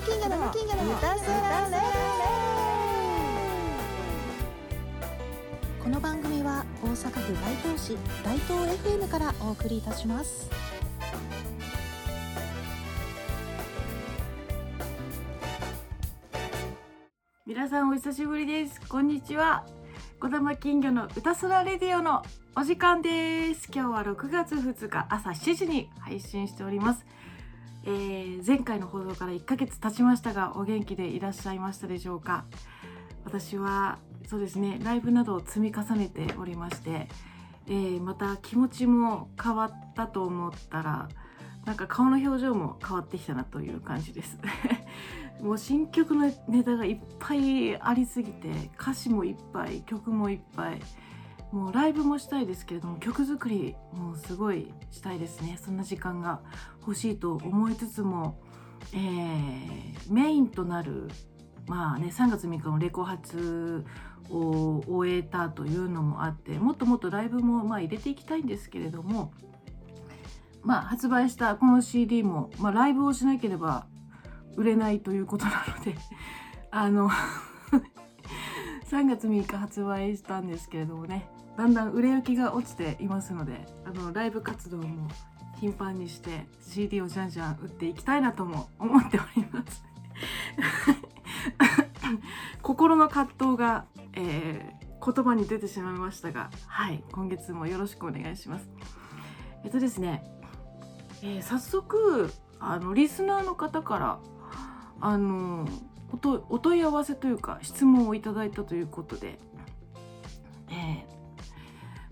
間金魚の歌空レこの番組は大阪府大東市大東 FM からお送りいたします。皆さんお久しぶりです。こんにちは。小玉金魚の歌空レディオのお時間です。今日は6月2日朝7時に配信しております、えー、前回の放送から1ヶ月経ちましたがお元気でいらっしゃいましたでしょうか？私はそうですねライブなどを積み重ねておりまして、えー、また気持ちも変わったと思ったらなんか顔の表情も変わってきたなという感じです。もう新曲のネタがいっぱいありすぎて歌詞もいっぱい曲もいっぱいもうライブもしたいですけれども曲作りもすごいしたいですね。そんな時間が欲しいと思いつつも、えー、メインとなるまあね3月3日のレコ発を終えたというのもあってもっともっとライブもまあ入れていきたいんですけれどもまあ発売したこの CD も、まあ、ライブをしなければ売れないということなのであの 3月3日発売したんですけれどもね。だんだん売れ行きが落ちていますのであのライブ活動も頻繁にして CD をじゃんじゃん売っていきたいなとも思っております。心の葛藤が、えー、言葉に出てしまいましたがはい今月もよろしくお願いします。えっとですね、えー、早速あのリスナーの方からあのおお問い合わせというか質問をいただいたということで、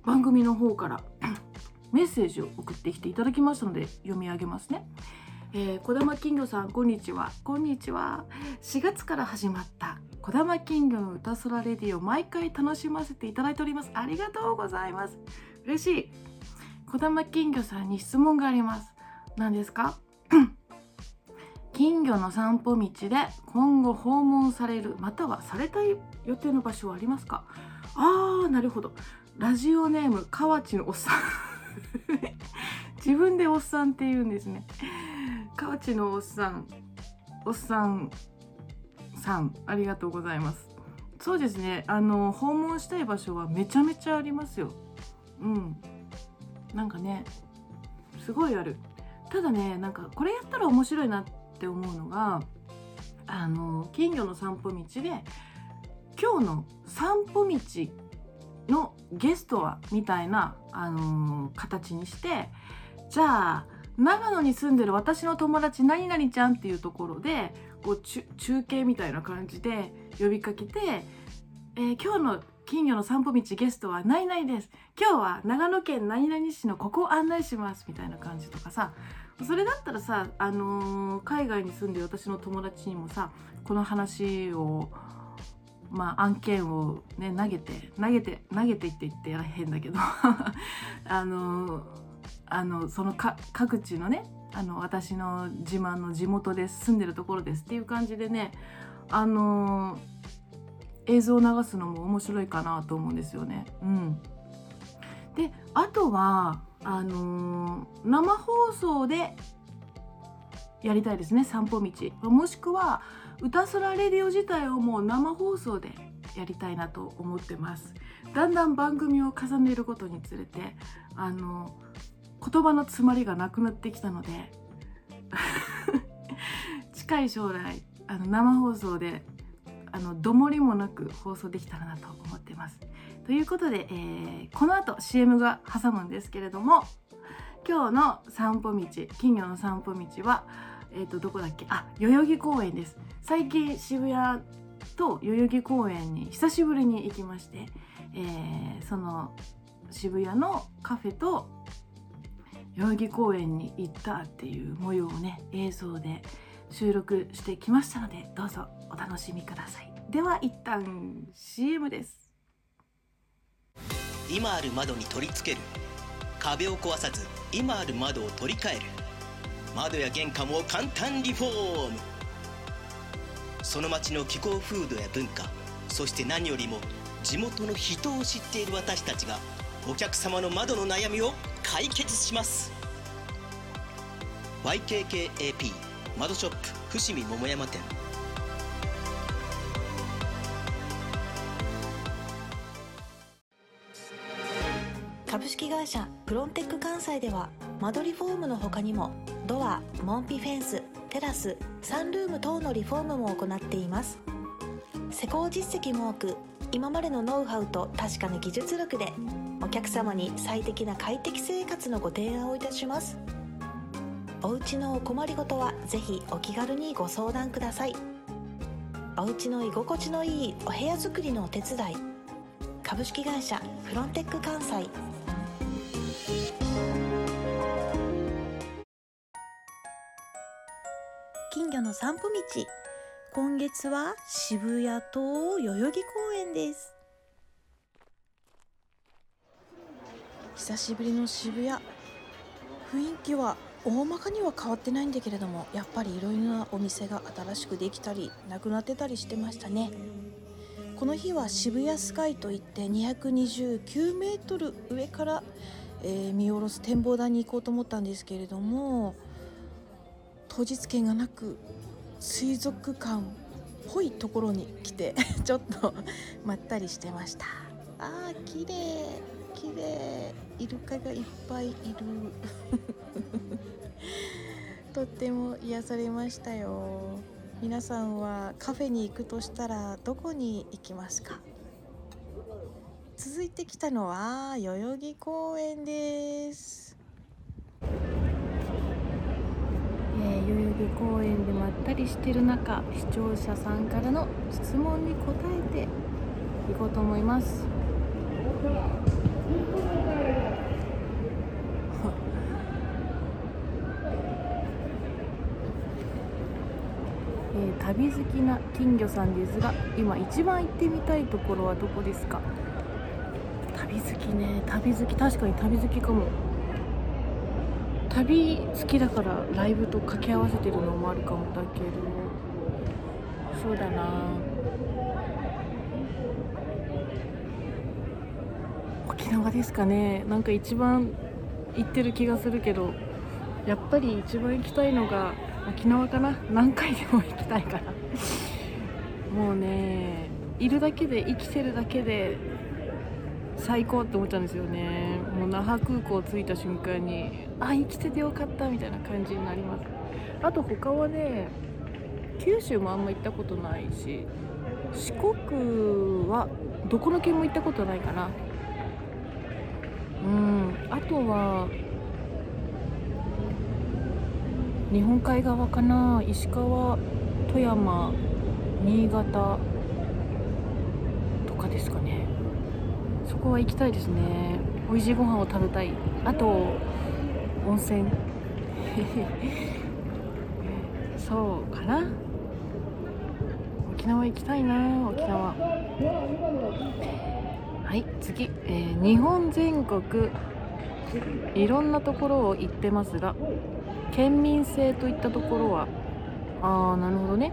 番組の方から メッセージを送ってきていただきましたので読み上げますね。えー、小玉金魚さんこんにちは。こんにちは。4月から始まった小玉金魚の歌空レディを毎回楽しませていただいております。ありがとうございます。嬉しい。小玉金魚さんに質問があります。何ですか？金魚の散歩道で今後訪問されるまたはされたい予定の場所はありますか？あーなるほど。ラジオネーム河内のおっさん。自分でおっさんって言うんですね。河内のおっさんおっさんさんありがとうございます。そうですね。あの訪問したい場所はめちゃめちゃありますよ。うん。なんかねすごいある。ただねなんかこれやったら面白いなって思うのがあの金魚の散歩道で今日の散歩道のゲストはみたいな、あのー、形にしてじゃあ長野に住んでる私の友達何々ちゃんっていうところでこう中継みたいな感じで呼びかけて、えー、今日の金魚の散歩道ゲストは何々です。今日は長野県何々市のここを案内します。みたいな感じとかさ。それだったらさ、あのー、海外に住んでる私の友達にもさこの話をまあ案件をね投げて投げて投げてって言ってやらへんだけど あの、あのその各地のねあの私の自慢の地元です住んでるところですっていう感じでねあの、映像を流すのも面白いかなと思うんですよね。うん、であとはあの、生放送でやりたいですね散歩道もしくは歌空レディオ自体をもう生放送でやりたいなと思ってます。だんだん番組を重ねることにつれてあの言葉の詰まりがなくなってきたので 近い将来あの生放送であのどもりもなく放送できたらなと思ってます。ということで、えー、この後 CM が挟むんですけれども今日の散歩道金魚の散歩道はえ、ー、とどこだっけ？あ代々木公園です。最近渋谷と代々木公園に久しぶりに行きまして、えー、その渋谷のカフェと代々木公園に行ったっていう模様をね映像で収録してきましたのでどうぞお楽しみください。では一旦 CM です。今ある窓に取り付ける。壁を壊さず今ある窓を取り替える。窓や玄関を簡単リフォーム。その町の気候風土や文化そして何よりも地元の人を知っている私たちがお客様の窓の悩みを解決します。YKKAP 窓ショップ伏見桃山店。式会社プロンテック関西では間取りフォームの他にもドア門扉フェンステラスサンルーム等のリフォームも行っています。施工実績も多く今までのノウハウと確かな技術力でお客様に最適な快適生活のご提案をいたします。お家のお困りごとはぜひお気軽にご相談ください。お家の居心地のいいお部屋作りのお手伝い。株式会社フロンテック関西の散歩道。今月は渋谷と代々木公園です。久しぶりの渋谷。雰囲気は大まかには変わってないんだけれどもやっぱりいろいろなお店が新しくできたりなくなってたりしてましたね。この日は渋谷スカイといって229メートル上から、えー見下ろす展望台に行こうと思ったんですけれども当日券がなく水族館っぽいところに来て ちょっとまったりしてました。あー綺麗綺麗。イルカがいっぱいいる。とっても癒されましたよ。皆さんはカフェに行くとしたらどこに行きますか？続いてきたのは代々木公園ですえー代々木公園でまったりしてる中視聴者さんからの質問に答えていこうと思います。えー旅好きな金魚さんですが今一番行ってみたいところはどこですか？旅好きね旅好き確かに旅好きかも。旅好きだからライブと掛け合わせてるのもあるかもだけど。そうだな。沖縄ですかね。なんか一番行ってる気がするけどやっぱり一番行きたいのが沖縄かな。何回でも行きたいから。もうねいるだけで生きてるだけで最高って思っちゃうんですよね。もう那覇空港着いた瞬間にあ生きててよかったみたいな感じになります。あと他はね九州もあんま行ったことないし四国はどこの県も行ったことないかな。うんあとは日本海側かな。石川富山新潟とかですかね。そこは行きたいですね。美味しいご飯を食べたい。あと温泉。そうかな。沖縄行きたいな沖縄。はい次、えー日本全国いろんなところを行ってますが県民性といったところはああなるほどね、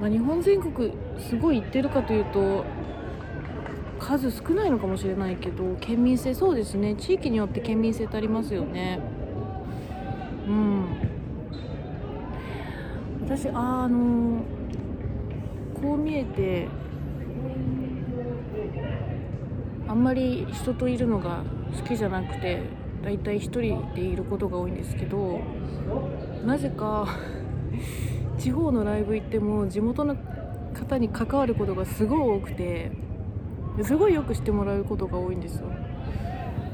まあ、日本全国すごい行ってるかというと数少ないのかもしれないけど県民性そうですね。地域によって県民性ってありますよね。うん。私ああのこう見えてあんまり人といるのが好きじゃなくてだいたい一人でいることが多いんですけどなぜか地方のライブ行っても地元の方に関わることがすごい多くてすごいよくしてもらうことが多いんですよ。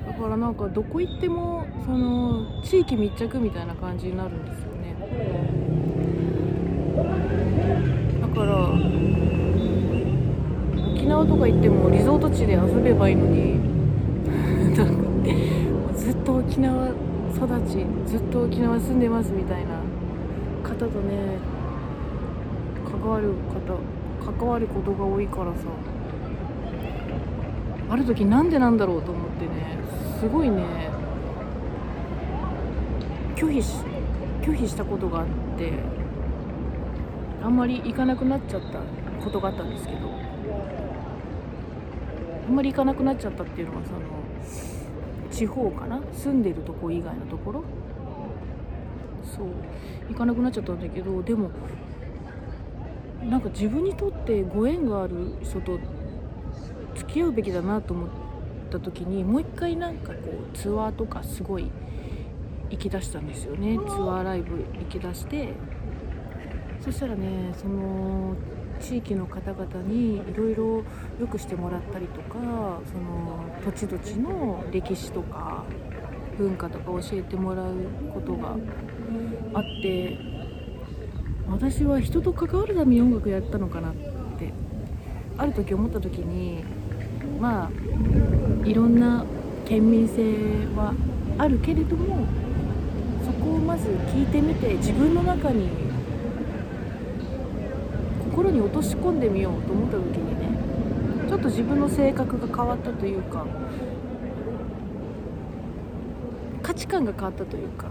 だからなんかどこ行ってもその地域密着みたいな感じになるんですよね。だから沖縄とか行ってもリゾート地で遊べばいいのに なんかずっと沖縄育ちずっと沖縄住んでますみたいな方とね関わる方関わることが多いからさ。ある時なんでなんだろうと思ってねすごいね拒否し拒否したことがあってあんまり行かなくなっちゃったことがあったんですけどあんまり行かなくなっちゃったっていうのはその地方かな住んでるとこ以外のところ？そう行かなくなっちゃったんだけどでもなんか自分にとってご縁がある人と付き合うべきだなと思った時にもう一回なんかこうツアーとかすごい行きだしたんですよね。ツアーライブ行きだして。そしたらねその地域の方々にいろいろ良くしてもらったりとかその土地土地の歴史とか文化とか教えてもらうことがあって私は人と関わるために音楽やったのかなってある時思った時にまあいろんな県民性はあるけれどもそこをまず聞いてみて自分の中に心に落とし込んでみようと思った時にねちょっと自分の性格が変わったというか価値観が変わったというか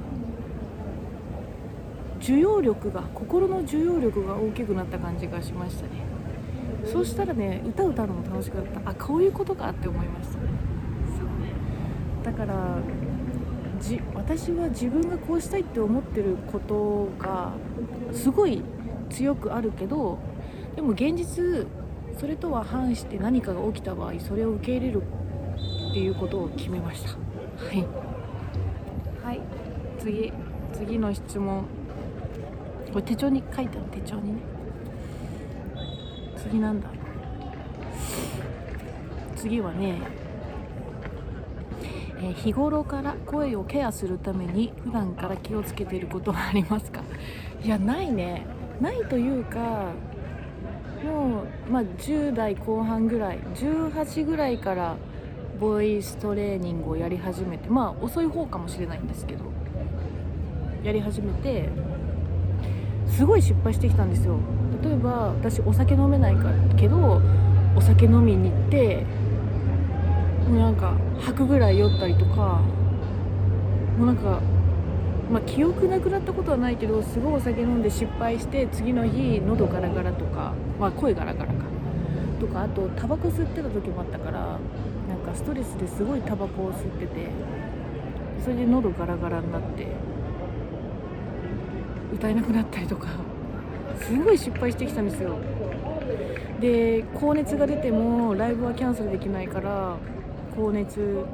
受容力が心の受容力が大きくなった感じがしましたね。そうしたらね歌歌うのも楽しくなった。あこういうことかって思いました。だからじ私は自分がこうしたいって思ってることがすごい強くあるけどでも現実それとは反して何かが起きた場合それを受け入れるっていうことを決めました。はい。はい。次。次の質問。これ手帳に書いてある。手帳にね。次なんだ。次はねえー日頃から声をケアするために普段から気をつけていることはありますか？いやないね。ないというかもう、まあ、10代後半ぐらい18ぐらいからボイストレーニングをやり始めてまあ遅い方かもしれないんですけどやり始めてすごい失敗してきたんですよ。例えば私お酒飲めないからけどお酒飲みに行ってもうなんか吐くぐらい酔ったりとかもうなんかまあ、記憶なくなったことはないけどすごいお酒飲んで失敗して次の日喉ガラガラとか、まあ、声ガラガラかとかあとタバコ吸ってた時もあったからなんかストレスですごいタバコを吸っててそれで喉ガラガラになって歌えなくなったりとか。すごい失敗してきたんですよ。で高熱が出てもライブはキャンセルできないから高熱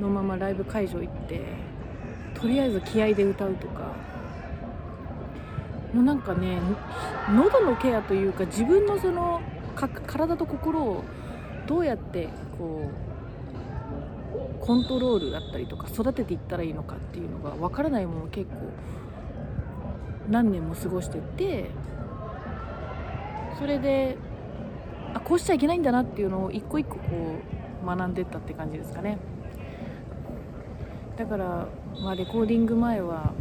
のままライブ会場行ってとりあえず気合で歌うとか。もうなんかね喉のケアというか自分のそのか体と心をどうやってこうコントロールだったりとか育てていったらいいのかっていうのが分からないもの結構何年も過ごしててそれであこうしちゃいけないんだなっていうのを一個一個こう学んでったって感じですかね。だから、まあ、レコーディング前は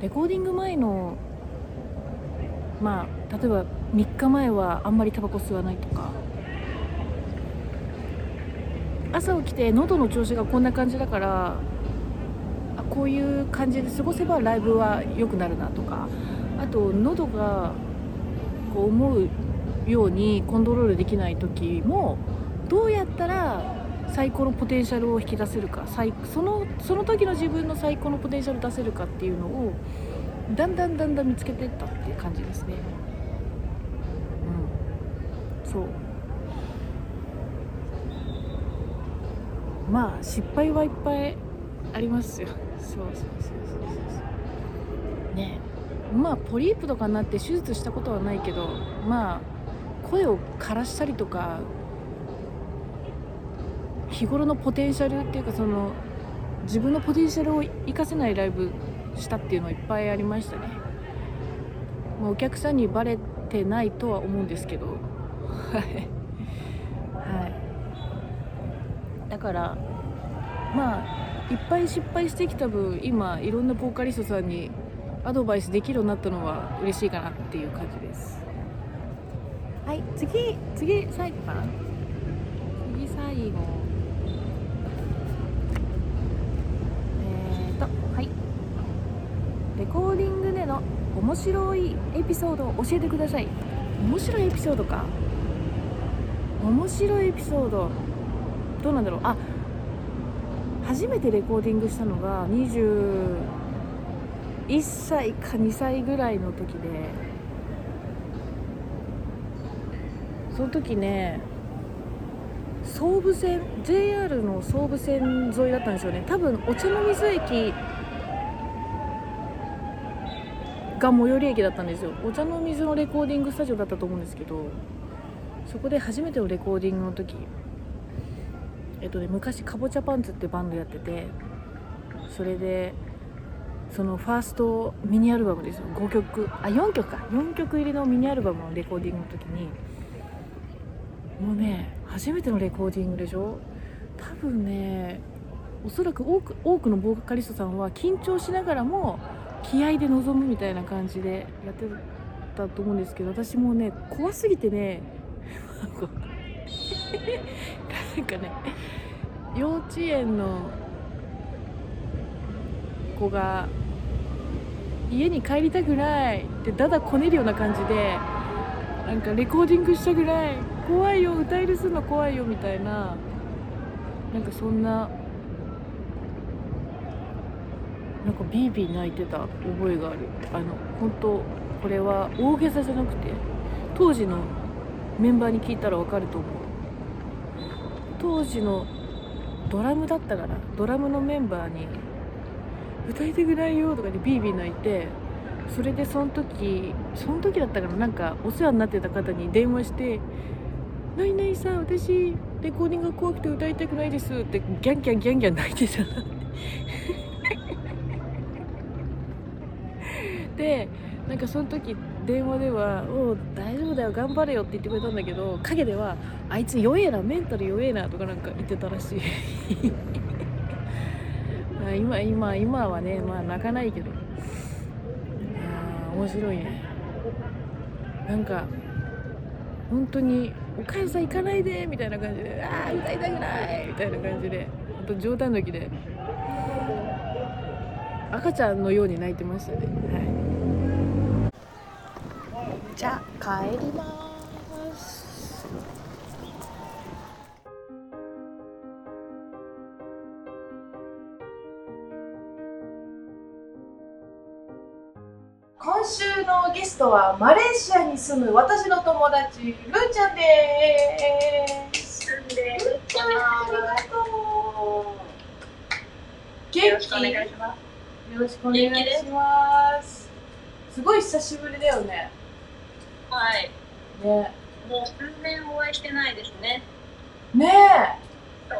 レコーディング前のまあ例えば3日前はあんまりタバコ吸わないとか朝起きて喉の調子がこんな感じだからこういう感じで過ごせばライブは良くなるなとかあと喉がこう思うようにコントロールできない時もどうやったら最高のポテンシャルを引き出せるかそのその時の自分の最高のポテンシャルを出せるかっていうのをだんだんだんだん見つけていったっていう感じですね。うん。そう。まあ失敗はいっぱいありますよ。そうそうそう。まあポリープとかになって手術したことはないけどまあ声を枯らしたりとか日頃のポテンシャルっていうかその自分のポテンシャルを生かせないライブしたっていうのはいっぱいありましたね、まあ、お客さんにバレてないとは思うんですけど。はい、はい、だからまあいっぱい失敗してきた分今いろんなボーカリストさんにアドバイスできるようになったのは嬉しいかなっていう感じです。はい次次最後かな。次最後。えーとはい。レコーディングでの面白いエピソードを教えてください。面白いエピソードか？面白いエピソード。どうなんだろう。あ初めてレコーディングしたのが20 1歳か2歳ぐらいの時でその時ね総武線 JR の総武線沿いだったんですよね。多分お茶の水駅が最寄り駅だったんですよ。お茶の水のレコーディングスタジオだったと思うんですけどそこで初めてのレコーディングの時えっとね昔かぼちゃパンツってバンドやっててそれでそのファーストミニアルバムですよ。5曲。あ4曲か。4曲入りのミニアルバムのレコーディングの時にもうね初めてのレコーディングでしょ？多分ねおそらく多く多くのボーカリストさんは緊張しながらも気合で臨むみたいな感じでやってたと思うんですけど私もね怖すぎてね なんかね 幼稚園の子が家に帰りたくないってだだこねるような感じでなんかレコーディングしたくない怖いよ歌いるするの怖いよみたいななんかそんななんかビービー泣いてた覚えがある。あの本当これは大げさじゃなくて当時のメンバーに聞いたらわかると思う。当時のドラムだったからドラムのメンバーに「歌いたくないよ」とかでビービー泣いてそれでその時その時だったからなんかお世話になってた方に電話して「ないないさん私レコーディングが怖くて歌いたくないです」ってギャンギャンギャンギャン泣いてた。でなんかその時電話では「おう大丈夫だよ頑張れよ」って言ってくれたんだけど陰では「あいつ弱えなメンタル弱えな」とかなんか言ってたらしい。今今今はねまあ泣かないけど。あー面白いね。なんか本当に「お母さん行かないで」みたいな感じで「ああ歌いたくない」みたいな感じで本当冗談抜きで。赤ちゃんのように泣いてましたね。はい。じゃあ帰ります。ストはマレーシアに住む私の友達ルーちゃんです。ルーちゃんありがとう元気。よろしくお願いします。よろしくお願いします。すごい久しぶりだよね。はい。ね。もう数年お会いしてないですね。ね。え。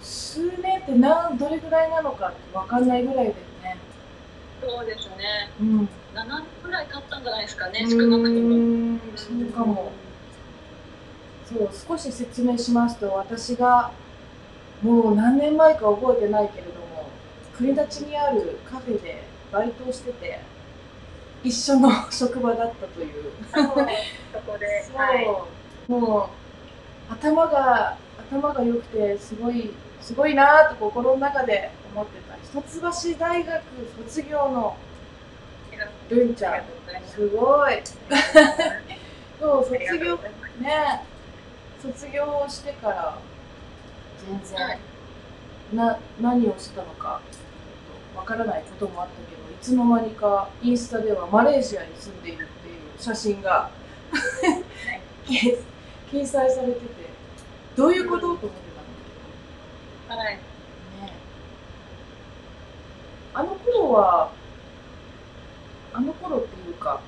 数年って何どれぐらいなのかって分かんないぐらいだよねそうですね。うん7年くらい経ったんじゃないですかね、少なくとも。もそうかもそう少し説明しますと私がもう何年前か覚えてないけれども国立にあるカフェでバイトをしてて一緒の職場だったというそうそこで、そう、はい。もう頭が頭が良くてすごいすごいなと心の中で思ってた。一橋大学卒業のるんちゃん。す。すごい。そう卒業ね。卒業してから全然、はい。な何をしてたのかわからないこともあったけどいつの間にかインスタではマレーシアに住んでいるっていう写真が掲 掲載されててどういうこと？と思ってたんだはい。けど。ねあの頃はあの頃っていうか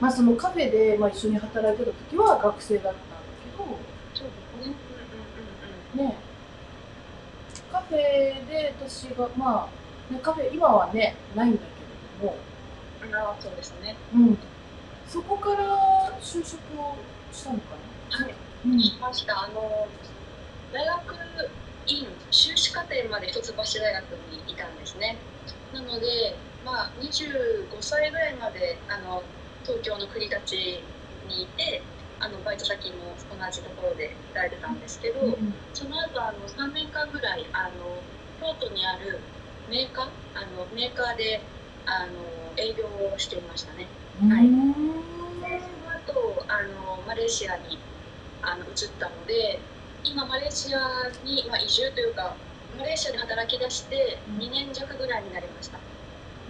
まあそのカフェで、まあ、一緒に働いてた時は学生だったんだけどそうですね。うんうんうんうん。ねカフェで私がまあ、ね、カフェ今はねないんだけれども、ああ、そうですね。うん、そこから就職をしたのかな？はい。うんしました。あの、大学院、修士課程まで一橋大学にいたんですね。なので、まあ、25歳ぐらいまで、あの、東京の国立にいて、あの、バイト先も同じところで働いてたんですけど、うんその後、あの、3年間ぐらい、あの、京都にあるメーカー、あの、メーカーで、あの、営業をしていましたね。はいうんでその後あのマレーシアにあの移ったので今マレーシアに、まあ、移住というかマレーシアで働き出して2年弱ぐらいになりました。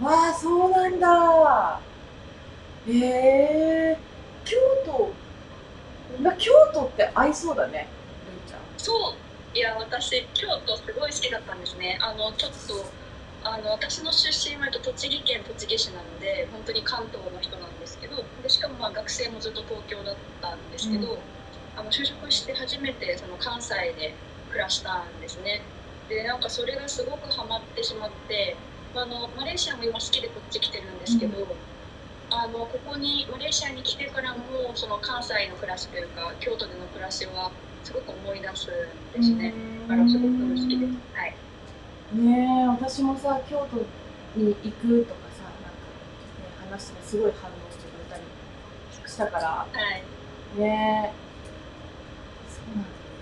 わあそうなんだ。へえ京都。な京都って合いそうだねるいちゃん。そう。いや私京都すごい好きだったんですね。あのちょっとあの私の出身は栃木県栃木市なので本当に関東の人なんですけどでしかもまあ学生もずっと東京だったんですけど、あの就職して初めてその関西で暮らしたんですねでなんかそれがすごくハマってしまってあのマレーシアも今好きでこっち来てるんですけど、あのここにマレーシアに来てからもその関西の暮らしというか京都での暮らしはすごく思い出すんですね。だからすごく好きです。はい。ねえ私もさ京都に行くとかさなんか、ね、話してすごい反応してくれたりしたからはい。ねえ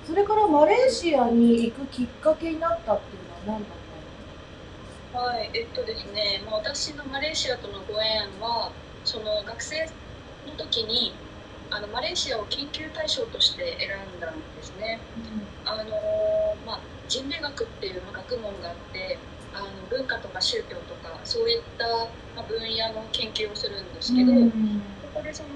それからマレーシアに行くきっかけになったっていうのは何だったはい、えっとですね、まあ、私のマレーシアとのご縁はその学生の時にあのマレーシアを研究対象として選んだんですね。あのまあ、人類学っていうまあ学問があってあの文化とか宗教とかそういったまあ分野の研究をするんですけど、うんここでその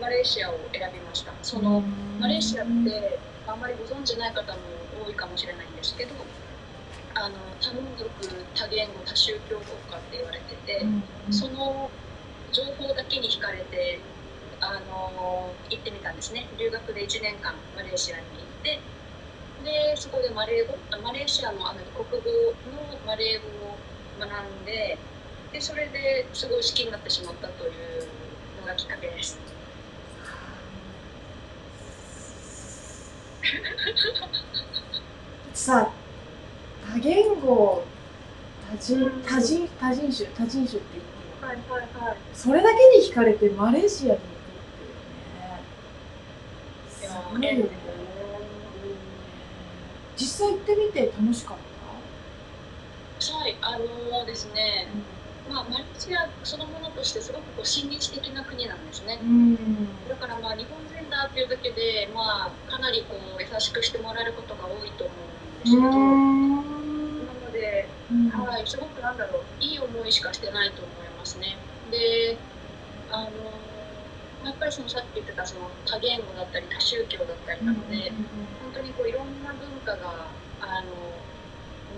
マレーシアを選びました。そのマレーシアってあんまりご存知ない方も多いかもしれないんですけどあの多民族多言語多宗教国家って言われてて、その情報だけに惹かれてあの行ってみたんですね留学で1年間マレーシアに行ってでそこでマレー語あマレーシアのあの国語のマレー語を学んででそれですごい好きになってしまったというのがきっかけです。さ多言語多人多人多人種多人種って言ってはいはいはいそれだけに惹かれてマレーシアに行くっていうね。すごいよね。実際行ってみて楽しかった？はい、あのですね、まあ、マレーシアそのものとしてすごくこう親日的な国なんですね。うんだからまあ日本人だっていうだけで、まあ、かなりこう優しくしてもらえることが多いと思うんですけど、なので、はい、すごくなんだろう、いい思いしかしてないと思いますね。で、あのやっぱりそのさっき言ってたその多言語だったり多宗教だったりなので、本当にこういろんな文化があの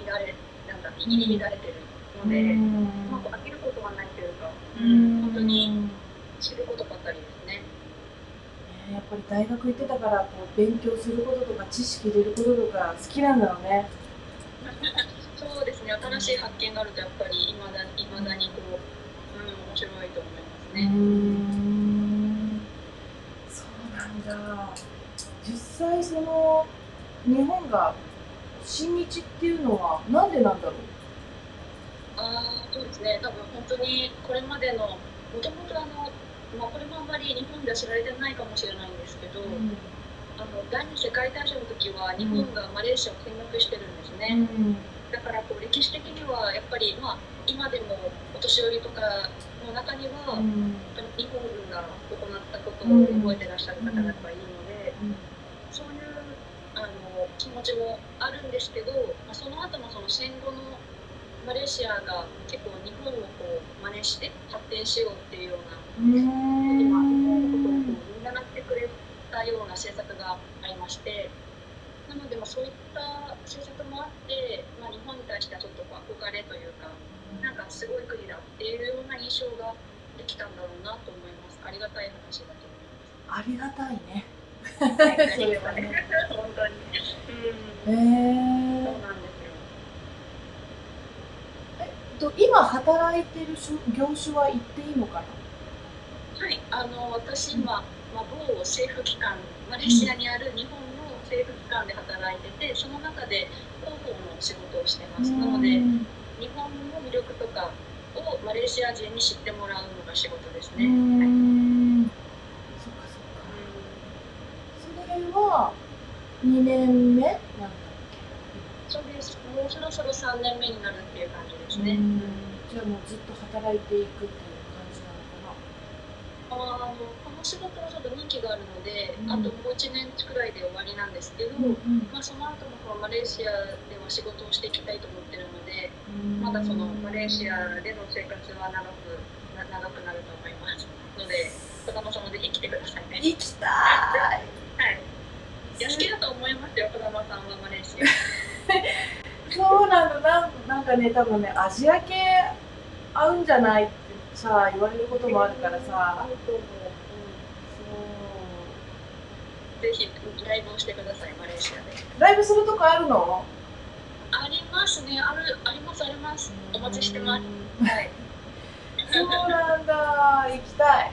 乱れなんだ入り乱れてるので、まあ、こう飽きることはないというか、本当に知ることばかりですね。ねやっぱり大学行ってたからこう勉強することとか知識入れることとか好きなんだろうね。そうですね新しい発見があるとやっぱりいまだ未だにこう、うん、面白いと思いますね。んそうなんだ。実際その日本が親日っていうのはなんでなんだろう？あーそうですね。多分本当にこれまでのもともとあの、まあ、これもあんまり日本では知られてないかもしれないんですけど、あの第二次世界大戦の時は日本がマレーシアを見学してるんですね。だからこう歴史的にはやっぱり、まあ、今でもお年寄りとかの中には、日本軍が行ったことを覚えてらっしゃる方がいるので、そういうあの気持ちもあるんですけど、まあ、その後のその戦後のマレーシアが結構日本をこう真似して発展しようっていうような今日本のことをこう見習ってくれたような政策がありましてなのでまあそういった政策もあって、まあ、日本に対してはちょっとこう憧れというかなんかすごい国だっていうような印象ができたんだろうなと思います。ありがたい話だと思います。ありがたいね。それはね。本当に、うん。へえそうなんです。よと今働いてる業種は言っていいのかな？はい、あの私今、まあ、某政府機関マレーシアにある日本の政府機関で働いててその中で広報の仕事をしてます。なので日本の魅力とかをマレーシア人に知ってもらうのが仕事ですね、はい。んそっかそっれは2年目なんだ。っそうです。もうそろそろ3年目になるっていう感じですけ、ね、じゃあもうずっと働いていくっていう感じなのかな。あのこの仕事はちょっと任期があるので、うん。あともう1年くらいで終わりなんですけど、まあ、その後もこのマレーシアでは仕事をしていきたいと思ってるので、まだそのマレーシアでの生活は長くな長くなると思いますので児玉さんもぜひ来てくださいね。行きたい。はい。いや好きだと思いますよ児玉さんはマレーシア。そうなんだなんなんかね多分ねアジア系合うんじゃないってさ言われることもあるからさ。そう。ぜひライブをしてくださいマレーシアで。ライブするとこあるの？ありますね。あるありますあります。お待ちしてます。はい。そうなんだ。行きたい。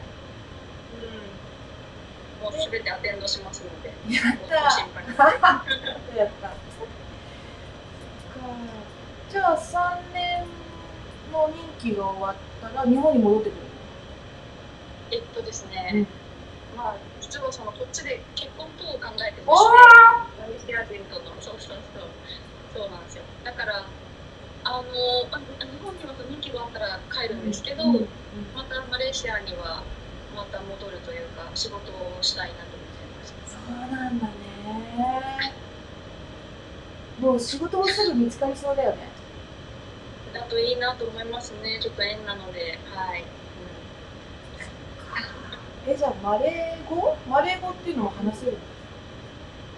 うん。もうすべてアテンドしますので。やった やったじゃあ3年の任期が終わったら日本に戻ってくるえっとですね、うん。まあ実はそのこっちで結婚等を考えておましてマレーシア人とのそうそうそうそうなんですよ。だからあのまあ日本には任期があったら帰るんですけど、うん。またマレーシアにはまた戻るというか仕事をしたいなと思ってます。そうなんだね。もう仕事もすぐ見つかりそうだよねだといいなと思いますね。ちょっと縁なので。はい、えじゃあマレー語？マレー語っていうのも話せる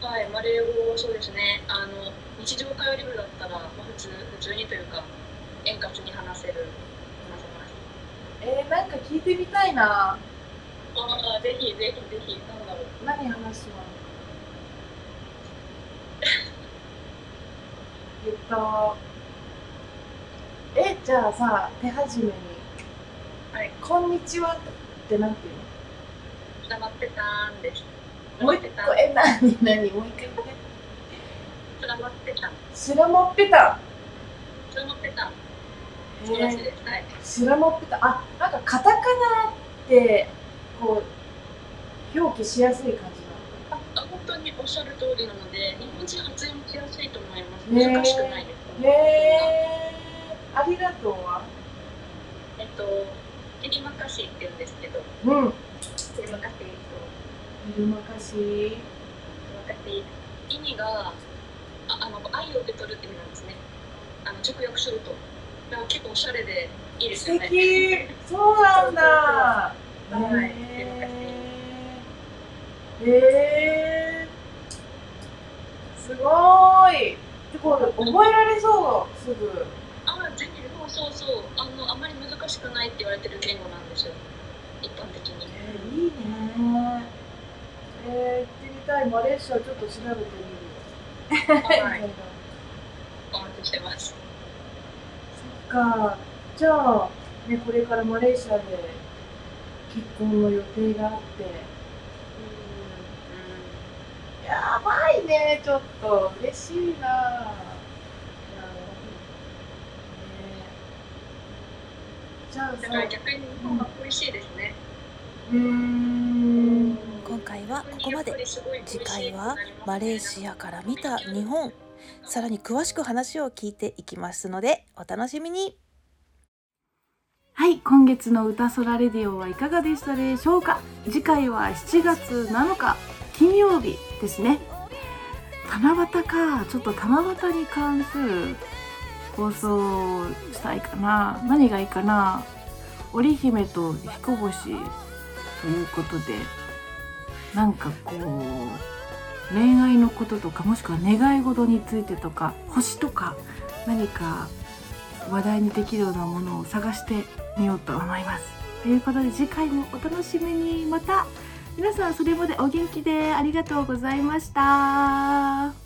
はいマレー語はそうですね。あの日常会話レベルだったら、まあ、普通普通にというか円滑に話せる。話せますえー、なんか聞いてみたいな。ああ、ぜひぜひぜひ、なんだろう。何話すの？えっとえじゃあさ手始めにはい「こんにちは」ってなんていう黙ってたんです。のもう一個え何何もう一回言って黙ってた。スラモッペタ黙ってた。ンそうらしいです。はい。スラモッペタンあなんかカタカナってこう表記しやすい感じあ、あ本当におっしゃる通りなので、日本人発音しやすいと思います。難しくないです。なのへえありがとうは？えっと、テリマカシーって言うんですけど、うん。テリマカシーと、エルマカシテリマカシー、意味が、ああの、愛を受け取るって意味なんですね。あの、直訳すると。だから結構おしゃれでいいです素よね。敵。そうなんだ。はいへえすごい。ってこれ覚えられそうすぐそうそう。あの、あまり難しくないって言われてる言語なんですよ。一般的に。えー、いいねえー、行ってみたいマレーシアちょっと調べてみるはい。お待ちしてます。そっかじゃあ、ね、これからマレーシアで結婚の予定があってやばいねちょっと嬉しいないやねじゃあだからさ逆に日本が恋しいですね。うーん。今回はここまで。次回はマレーシアから見た日本。さらに詳しく話を聞いていきますのでお楽しみに。はい今月の歌空レディオはいかがでしたでしょうか？次回は7月7日金曜日ですね。七夕か。ちょっと七夕に関する放送したいかな何がいいかな織姫と彦星ということでなんかこう恋愛のこととかもしくは願い事についてとか星とか何か話題にできるようなものを探してみようと思います。ということで次回もお楽しみにまた皆さんそれまでお元気でありがとうございました。